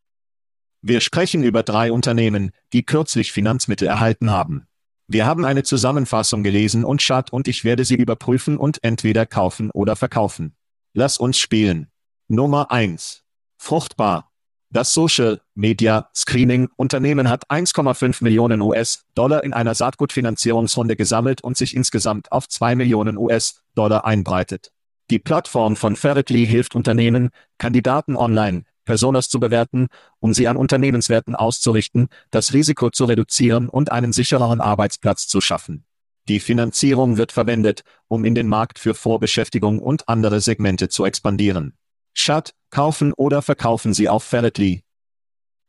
Wir sprechen über drei Unternehmen, die kürzlich Finanzmittel erhalten haben. Wir haben eine Zusammenfassung gelesen und Schad und ich werde sie überprüfen und entweder kaufen oder verkaufen. Lass uns spielen. Nummer 1. Fruchtbar. Das Social Media Screening Unternehmen hat 1,5 Millionen US-Dollar in einer Saatgutfinanzierungsrunde gesammelt und sich insgesamt auf 2 Millionen US-Dollar einbreitet. Die Plattform von Ferretly hilft Unternehmen, Kandidaten online, Personas zu bewerten, um sie an Unternehmenswerten auszurichten, das Risiko zu reduzieren und einen sichereren Arbeitsplatz zu schaffen. Die Finanzierung wird verwendet, um in den Markt für Vorbeschäftigung und andere Segmente zu expandieren. Statt kaufen oder verkaufen Sie auf Ferretly.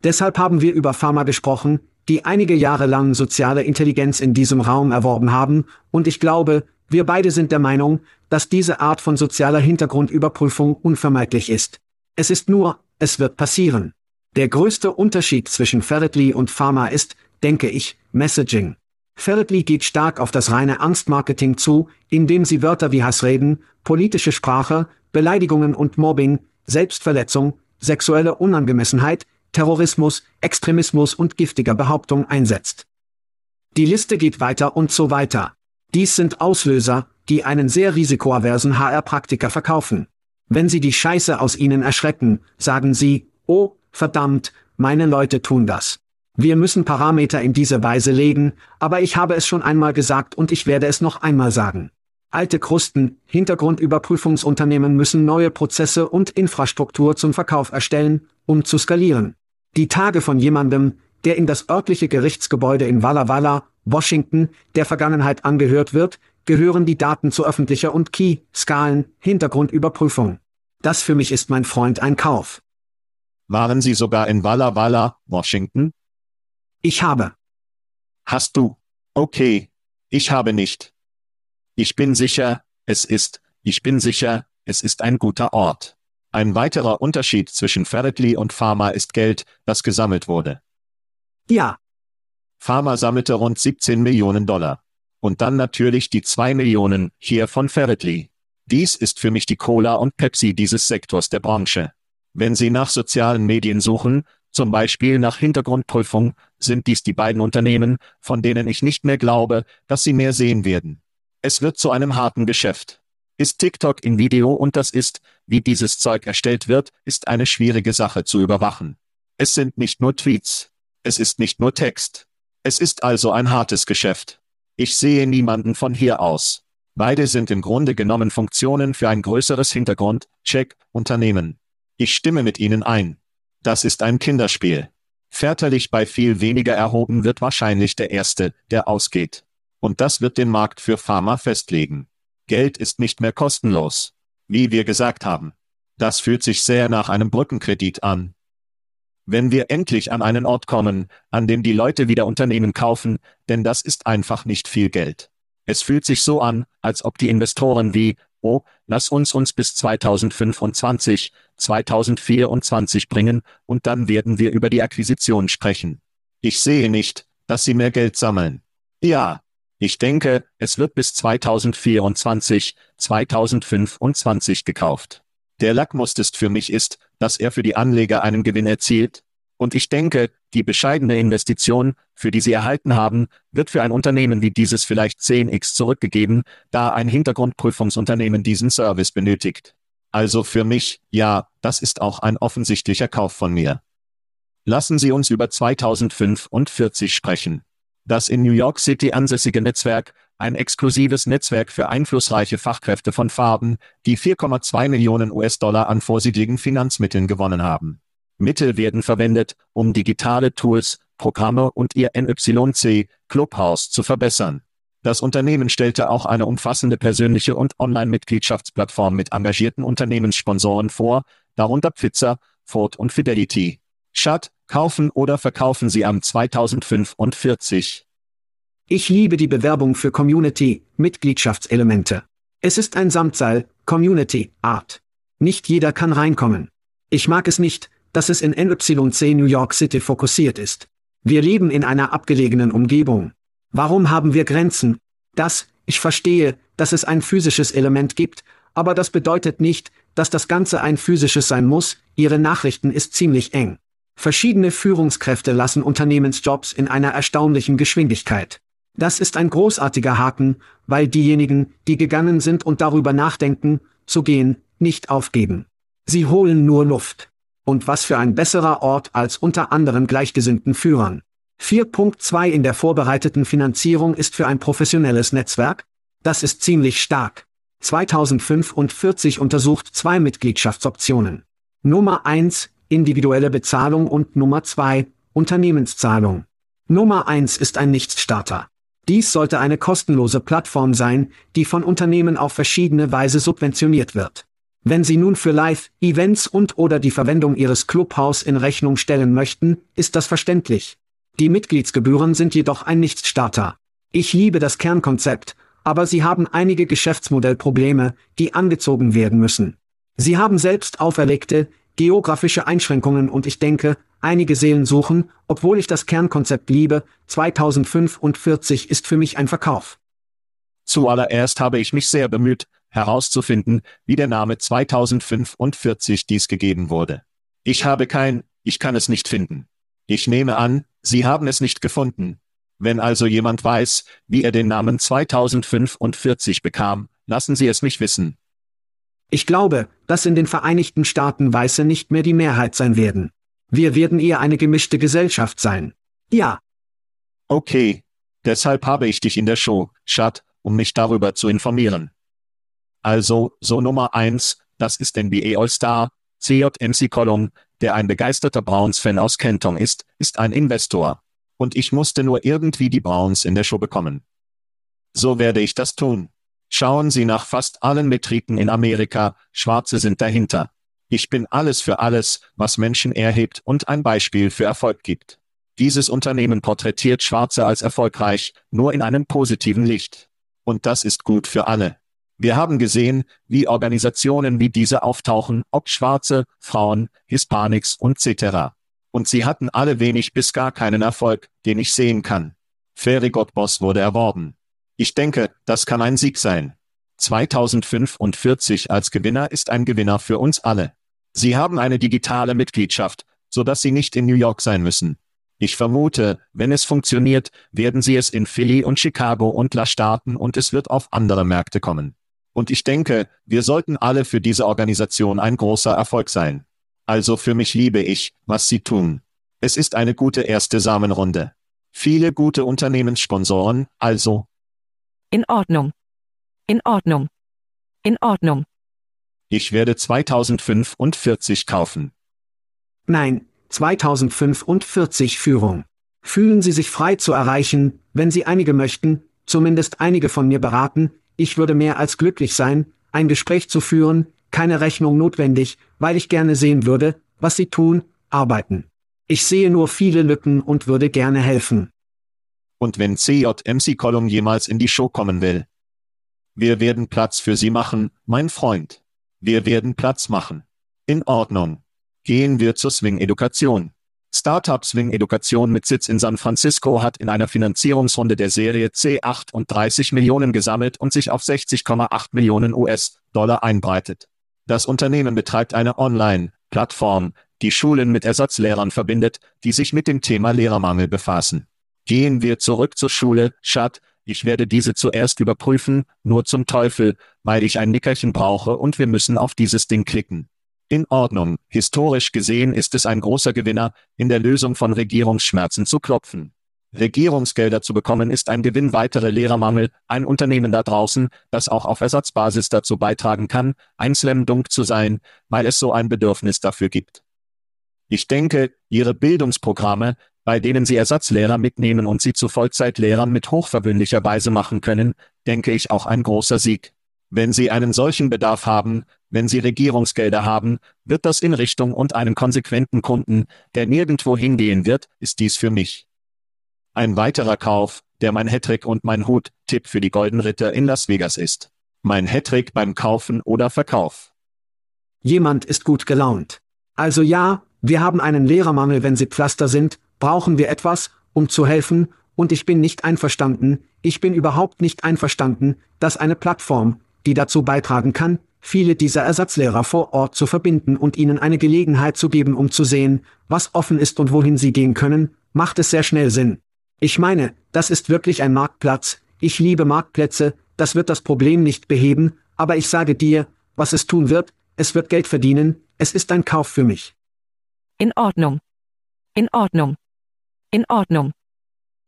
Deshalb haben wir über Pharma gesprochen, die einige Jahre lang soziale Intelligenz in diesem Raum erworben haben, und ich glaube, wir beide sind der Meinung, dass diese Art von sozialer Hintergrundüberprüfung unvermeidlich ist. Es ist nur, es wird passieren. Der größte Unterschied zwischen Ferretly und Pharma ist, denke ich, Messaging. Ferretly geht stark auf das reine Angstmarketing zu, indem sie Wörter wie Hassreden, politische Sprache, Beleidigungen und Mobbing, Selbstverletzung, sexuelle Unangemessenheit, Terrorismus, Extremismus und giftiger Behauptung einsetzt. Die Liste geht weiter und so weiter. Dies sind Auslöser, die einen sehr risikoaversen HR-Praktiker verkaufen. Wenn sie die Scheiße aus ihnen erschrecken, sagen sie, oh, verdammt, meine Leute tun das. Wir müssen Parameter in diese Weise legen, aber ich habe es schon einmal gesagt und ich werde es noch einmal sagen. Alte Krusten, Hintergrundüberprüfungsunternehmen müssen neue Prozesse und Infrastruktur zum Verkauf erstellen, um zu skalieren. Die Tage von jemandem, der in das örtliche Gerichtsgebäude in Walla Walla, Washington, der Vergangenheit angehört wird, gehören die Daten zu öffentlicher und Key, Skalen, Hintergrundüberprüfung. Das für mich ist mein Freund ein Kauf. Waren Sie sogar in Walla Walla, Washington? Ich habe. Hast du? Okay. Ich habe nicht. Ich bin sicher, es ist, ich bin sicher, es ist ein guter Ort. Ein weiterer Unterschied zwischen Ferretly und Pharma ist Geld, das gesammelt wurde. Ja. Pharma sammelte rund 17 Millionen Dollar. Und dann natürlich die 2 Millionen hier von Ferretly. Dies ist für mich die Cola und Pepsi dieses Sektors der Branche. Wenn Sie nach sozialen Medien suchen, zum Beispiel nach Hintergrundprüfung, sind dies die beiden Unternehmen, von denen ich nicht mehr glaube, dass sie mehr sehen werden. Es wird zu einem harten Geschäft. Ist TikTok in Video und das ist, wie dieses Zeug erstellt wird, ist eine schwierige Sache zu überwachen. Es sind nicht nur Tweets. Es ist nicht nur Text. Es ist also ein hartes Geschäft. Ich sehe niemanden von hier aus. Beide sind im Grunde genommen Funktionen für ein größeres Hintergrund, Check, Unternehmen. Ich stimme mit Ihnen ein. Das ist ein Kinderspiel. Väterlich bei viel weniger erhoben wird wahrscheinlich der Erste, der ausgeht. Und das wird den Markt für Pharma festlegen. Geld ist nicht mehr kostenlos. Wie wir gesagt haben. Das fühlt sich sehr nach einem Brückenkredit an. Wenn wir endlich an einen Ort kommen, an dem die Leute wieder Unternehmen kaufen, denn das ist einfach nicht viel Geld. Es fühlt sich so an, als ob die Investoren wie, oh, lass uns uns bis 2025, 2024 bringen, und dann werden wir über die Akquisition sprechen. Ich sehe nicht, dass sie mehr Geld sammeln. Ja, ich denke, es wird bis 2024, 2025 gekauft. Der Lackmustest für mich ist, dass er für die Anleger einen Gewinn erzielt. Und ich denke, die bescheidene Investition, für die sie erhalten haben, wird für ein Unternehmen wie dieses vielleicht 10x zurückgegeben, da ein Hintergrundprüfungsunternehmen diesen Service benötigt. Also für mich, ja, das ist auch ein offensichtlicher Kauf von mir. Lassen Sie uns über 2045 sprechen. Das in New York City ansässige Netzwerk, ein exklusives Netzwerk für einflussreiche Fachkräfte von Farben, die 4,2 Millionen US-Dollar an vorsichtigen Finanzmitteln gewonnen haben. Mittel werden verwendet, um digitale Tools, Programme und ihr NYC Clubhouse zu verbessern. Das Unternehmen stellte auch eine umfassende persönliche und Online-Mitgliedschaftsplattform mit engagierten Unternehmenssponsoren vor, darunter Pfizer, Ford und Fidelity. Schad, kaufen oder verkaufen Sie am 2045. Ich liebe die Bewerbung für Community, Mitgliedschaftselemente. Es ist ein Samtseil, Community, Art. Nicht jeder kann reinkommen. Ich mag es nicht, dass es in NYC New York City fokussiert ist. Wir leben in einer abgelegenen Umgebung. Warum haben wir Grenzen? Das, ich verstehe, dass es ein physisches Element gibt, aber das bedeutet nicht, dass das Ganze ein physisches sein muss, Ihre Nachrichten ist ziemlich eng. Verschiedene Führungskräfte lassen Unternehmensjobs in einer erstaunlichen Geschwindigkeit. Das ist ein großartiger Haken, weil diejenigen, die gegangen sind und darüber nachdenken, zu gehen, nicht aufgeben. Sie holen nur Luft. Und was für ein besserer Ort als unter anderen gleichgesinnten Führern. 4.2 in der vorbereiteten Finanzierung ist für ein professionelles Netzwerk? Das ist ziemlich stark. 2045 untersucht zwei Mitgliedschaftsoptionen. Nummer 1, individuelle Bezahlung und Nummer 2, Unternehmenszahlung. Nummer 1 ist ein Nichtsstarter. Dies sollte eine kostenlose Plattform sein, die von Unternehmen auf verschiedene Weise subventioniert wird. Wenn Sie nun für Live-Events und oder die Verwendung Ihres Clubhaus in Rechnung stellen möchten, ist das verständlich. Die Mitgliedsgebühren sind jedoch ein Nichtsstarter. Ich liebe das Kernkonzept, aber Sie haben einige Geschäftsmodellprobleme, die angezogen werden müssen. Sie haben selbst auferlegte, geografische Einschränkungen und ich denke, einige Seelen suchen, obwohl ich das Kernkonzept liebe, 2045 ist für mich ein Verkauf. Zuallererst habe ich mich sehr bemüht, herauszufinden, wie der Name 2045 dies gegeben wurde. Ich habe kein, ich kann es nicht finden. Ich nehme an, Sie haben es nicht gefunden. Wenn also jemand weiß, wie er den Namen 2045 bekam, lassen Sie es mich wissen. Ich glaube, dass in den Vereinigten Staaten Weiße nicht mehr die Mehrheit sein werden. Wir werden eher eine gemischte Gesellschaft sein. Ja. Okay. Deshalb habe ich dich in der Show, Schat, um mich darüber zu informieren. Also, so Nummer eins, das ist NBA All-Star, CJMC Column, der ein begeisterter Browns-Fan aus Kenton ist, ist ein Investor. Und ich musste nur irgendwie die Browns in der Show bekommen. So werde ich das tun. Schauen Sie nach fast allen Metriken in Amerika, Schwarze sind dahinter. Ich bin alles für alles, was Menschen erhebt und ein Beispiel für Erfolg gibt. Dieses Unternehmen porträtiert Schwarze als erfolgreich, nur in einem positiven Licht. Und das ist gut für alle. Wir haben gesehen, wie Organisationen wie diese auftauchen, ob Schwarze, Frauen, Hispanics und etc. Und sie hatten alle wenig bis gar keinen Erfolg, den ich sehen kann. Ferigot Boss wurde erworben. Ich denke, das kann ein Sieg sein. 2045 als Gewinner ist ein Gewinner für uns alle. Sie haben eine digitale Mitgliedschaft, so dass Sie nicht in New York sein müssen. Ich vermute, wenn es funktioniert, werden Sie es in Philly und Chicago und La starten und es wird auf andere Märkte kommen. Und ich denke, wir sollten alle für diese Organisation ein großer Erfolg sein. Also für mich liebe ich, was Sie tun. Es ist eine gute erste Samenrunde. Viele gute Unternehmenssponsoren, also. In Ordnung. In Ordnung. In Ordnung. Ich werde 2045 kaufen. Nein, 2045 Führung. Fühlen Sie sich frei zu erreichen, wenn Sie einige möchten, zumindest einige von mir beraten, ich würde mehr als glücklich sein, ein Gespräch zu führen, keine Rechnung notwendig, weil ich gerne sehen würde, was Sie tun, arbeiten. Ich sehe nur viele Lücken und würde gerne helfen. Und wenn CJMC Column jemals in die Show kommen will? Wir werden Platz für Sie machen, mein Freund. Wir werden Platz machen. In Ordnung. Gehen wir zur Swing Education. Startup Swing Education mit Sitz in San Francisco hat in einer Finanzierungsrunde der Serie C 38 Millionen gesammelt und sich auf 60,8 Millionen US-Dollar einbreitet. Das Unternehmen betreibt eine Online-Plattform, die Schulen mit Ersatzlehrern verbindet, die sich mit dem Thema Lehrermangel befassen. Gehen wir zurück zur Schule, Schat, ich werde diese zuerst überprüfen, nur zum Teufel, weil ich ein Nickerchen brauche und wir müssen auf dieses Ding klicken. In Ordnung, historisch gesehen ist es ein großer Gewinner, in der Lösung von Regierungsschmerzen zu klopfen. Regierungsgelder zu bekommen ist ein Gewinn weitere Lehrermangel, ein Unternehmen da draußen, das auch auf Ersatzbasis dazu beitragen kann, ein Slam Dunk zu sein, weil es so ein Bedürfnis dafür gibt. Ich denke, Ihre Bildungsprogramme, bei denen Sie Ersatzlehrer mitnehmen und sie zu Vollzeitlehrern mit hochverwöhnlicher Weise machen können, denke ich auch ein großer Sieg. Wenn Sie einen solchen Bedarf haben, wenn Sie Regierungsgelder haben, wird das in Richtung und einen konsequenten Kunden, der nirgendwo hingehen wird, ist dies für mich. Ein weiterer Kauf, der mein Hattrick und mein Hut-Tipp für die Golden Ritter in Las Vegas ist. Mein Hattrick beim Kaufen oder Verkauf. Jemand ist gut gelaunt. Also ja, wir haben einen Lehrermangel, wenn Sie Pflaster sind, brauchen wir etwas, um zu helfen, und ich bin nicht einverstanden, ich bin überhaupt nicht einverstanden, dass eine Plattform, die dazu beitragen kann, viele dieser Ersatzlehrer vor Ort zu verbinden und ihnen eine Gelegenheit zu geben, um zu sehen, was offen ist und wohin sie gehen können, macht es sehr schnell Sinn. Ich meine, das ist wirklich ein Marktplatz, ich liebe Marktplätze, das wird das Problem nicht beheben, aber ich sage dir, was es tun wird, es wird Geld verdienen, es ist ein Kauf für mich. In Ordnung. In Ordnung. In Ordnung.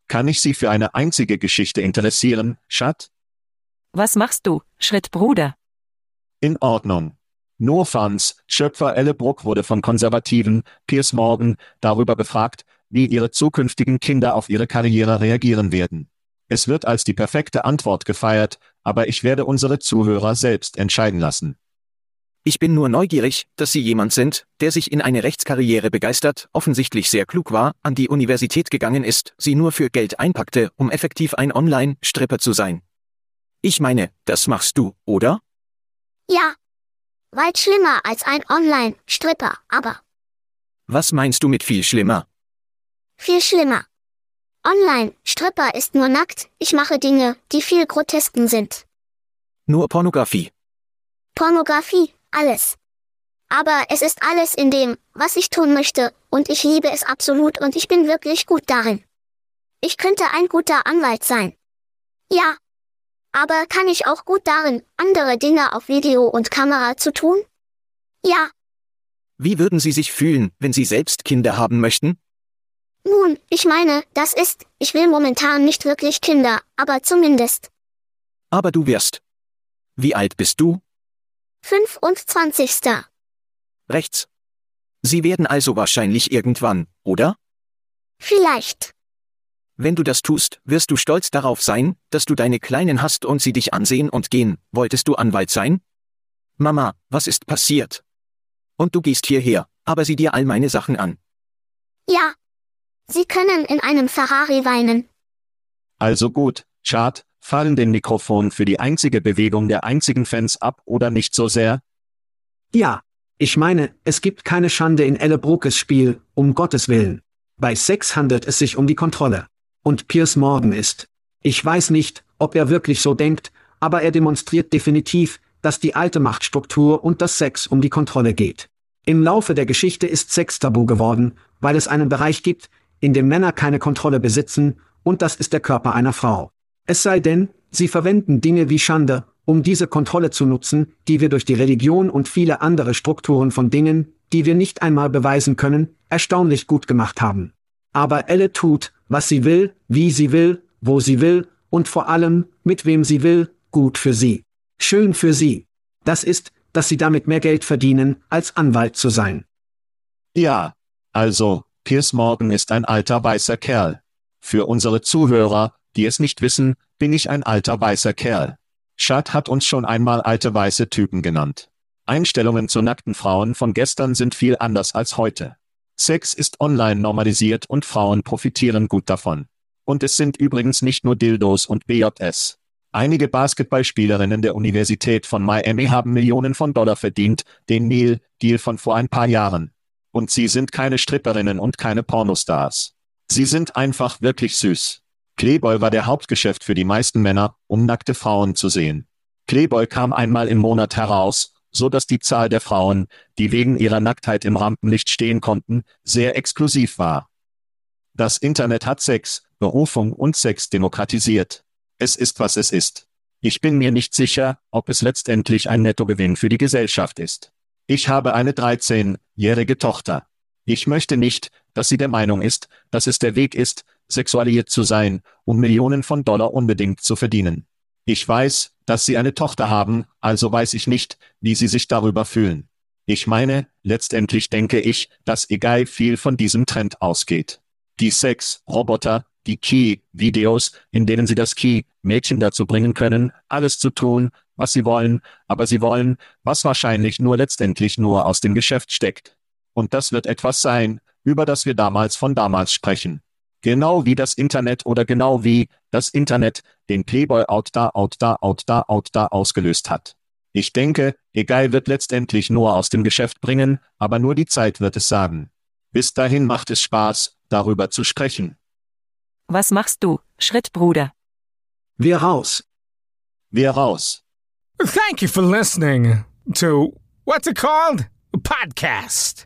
Kann ich Sie für eine einzige Geschichte interessieren, Schat? Was machst du, Schrittbruder? In Ordnung. Nur Fans, Schöpfer Ellebrook wurde von Konservativen, Piers Morgan, darüber befragt, wie ihre zukünftigen Kinder auf ihre Karriere reagieren werden. Es wird als die perfekte Antwort gefeiert, aber ich werde unsere Zuhörer selbst entscheiden lassen. Ich bin nur neugierig, dass Sie jemand sind, der sich in eine Rechtskarriere begeistert, offensichtlich sehr klug war, an die Universität gegangen ist, sie nur für Geld einpackte, um effektiv ein Online-Stripper zu sein. Ich meine, das machst du, oder? Ja. Weit schlimmer als ein Online-Stripper, aber Was meinst du mit viel schlimmer? viel schlimmer. Online-Stripper ist nur nackt, ich mache Dinge, die viel grotesken sind. Nur Pornografie. Pornografie, alles. Aber es ist alles in dem, was ich tun möchte, und ich liebe es absolut und ich bin wirklich gut darin. Ich könnte ein guter Anwalt sein. Ja. Aber kann ich auch gut darin, andere Dinge auf Video und Kamera zu tun? Ja. Wie würden Sie sich fühlen, wenn Sie selbst Kinder haben möchten? Nun, ich meine, das ist, ich will momentan nicht wirklich Kinder, aber zumindest. Aber du wirst. Wie alt bist du? 25. Rechts. Sie werden also wahrscheinlich irgendwann, oder? Vielleicht. Wenn du das tust, wirst du stolz darauf sein, dass du deine Kleinen hast und sie dich ansehen und gehen. Wolltest du Anwalt sein? Mama, was ist passiert? Und du gehst hierher, aber sieh dir all meine Sachen an. Ja. Sie können in einem Ferrari weinen. Also gut, Chart, fallen den Mikrofon für die einzige Bewegung der einzigen Fans ab oder nicht so sehr? Ja. Ich meine, es gibt keine Schande in Ellebrokes Spiel, um Gottes Willen. Bei Sex handelt es sich um die Kontrolle. Und Piers Morgan ist. Ich weiß nicht, ob er wirklich so denkt, aber er demonstriert definitiv, dass die alte Machtstruktur und das Sex um die Kontrolle geht. Im Laufe der Geschichte ist Sex tabu geworden, weil es einen Bereich gibt, in dem Männer keine Kontrolle besitzen, und das ist der Körper einer Frau. Es sei denn, sie verwenden Dinge wie Schande, um diese Kontrolle zu nutzen, die wir durch die Religion und viele andere Strukturen von Dingen, die wir nicht einmal beweisen können, erstaunlich gut gemacht haben. Aber Elle tut, was sie will, wie sie will, wo sie will, und vor allem, mit wem sie will, gut für sie. Schön für sie. Das ist, dass sie damit mehr Geld verdienen, als Anwalt zu sein. Ja. Also, Piers Morgan ist ein alter weißer Kerl. Für unsere Zuhörer, die es nicht wissen, bin ich ein alter weißer Kerl. Chad hat uns schon einmal alte weiße Typen genannt. Einstellungen zu nackten Frauen von gestern sind viel anders als heute. Sex ist online normalisiert und Frauen profitieren gut davon. Und es sind übrigens nicht nur Dildos und BJS. Einige Basketballspielerinnen der Universität von Miami haben Millionen von Dollar verdient, den Neil-Deal von vor ein paar Jahren. Und sie sind keine Stripperinnen und keine Pornostars. Sie sind einfach wirklich süß. Playboy war der Hauptgeschäft für die meisten Männer, um nackte Frauen zu sehen. Playboy kam einmal im Monat heraus, so dass die Zahl der Frauen, die wegen ihrer Nacktheit im Rampenlicht stehen konnten, sehr exklusiv war. Das Internet hat Sex, Berufung und Sex demokratisiert. Es ist, was es ist. Ich bin mir nicht sicher, ob es letztendlich ein Nettogewinn für die Gesellschaft ist. Ich habe eine 13-jährige Tochter. Ich möchte nicht, dass sie der Meinung ist, dass es der Weg ist, sexualisiert zu sein, um Millionen von Dollar unbedingt zu verdienen. Ich weiß, dass sie eine Tochter haben, also weiß ich nicht, wie sie sich darüber fühlen. Ich meine, letztendlich denke ich, dass egal viel von diesem Trend ausgeht. Die Sex-Roboter, die Key-Videos, in denen sie das Key-Mädchen dazu bringen können, alles zu tun, was sie wollen, aber sie wollen, was wahrscheinlich nur letztendlich nur aus dem Geschäft steckt. Und das wird etwas sein, über das wir damals von damals sprechen. Genau wie das Internet oder genau wie das Internet den Playboy out da, out da, out da, out da ausgelöst hat. Ich denke, egal wird letztendlich nur aus dem Geschäft bringen, aber nur die Zeit wird es sagen. Bis dahin macht es Spaß, darüber zu sprechen. Was machst du, Schrittbruder? Wir raus. Wir raus. Thank you for listening to what's it called? A podcast.